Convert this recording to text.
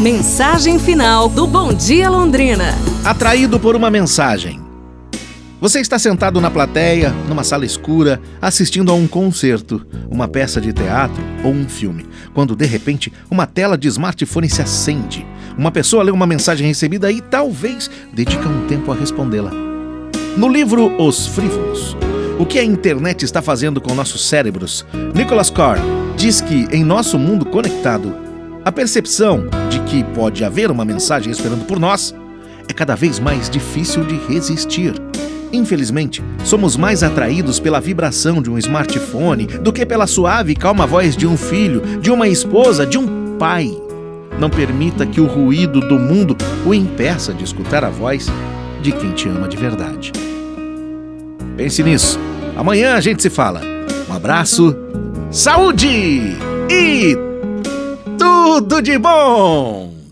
Mensagem final do Bom Dia Londrina. Atraído por uma mensagem. Você está sentado na plateia, numa sala escura, assistindo a um concerto, uma peça de teatro ou um filme, quando de repente uma tela de smartphone se acende. Uma pessoa lê uma mensagem recebida e talvez dedica um tempo a respondê-la. No livro Os Frívolos, o que a internet está fazendo com nossos cérebros, Nicholas Carr diz que em nosso mundo conectado, a percepção de que pode haver uma mensagem esperando por nós é cada vez mais difícil de resistir. Infelizmente, somos mais atraídos pela vibração de um smartphone do que pela suave e calma voz de um filho, de uma esposa, de um pai. Não permita que o ruído do mundo o impeça de escutar a voz de quem te ama de verdade. Pense nisso. Amanhã a gente se fala. Um abraço, saúde e tudo de bom!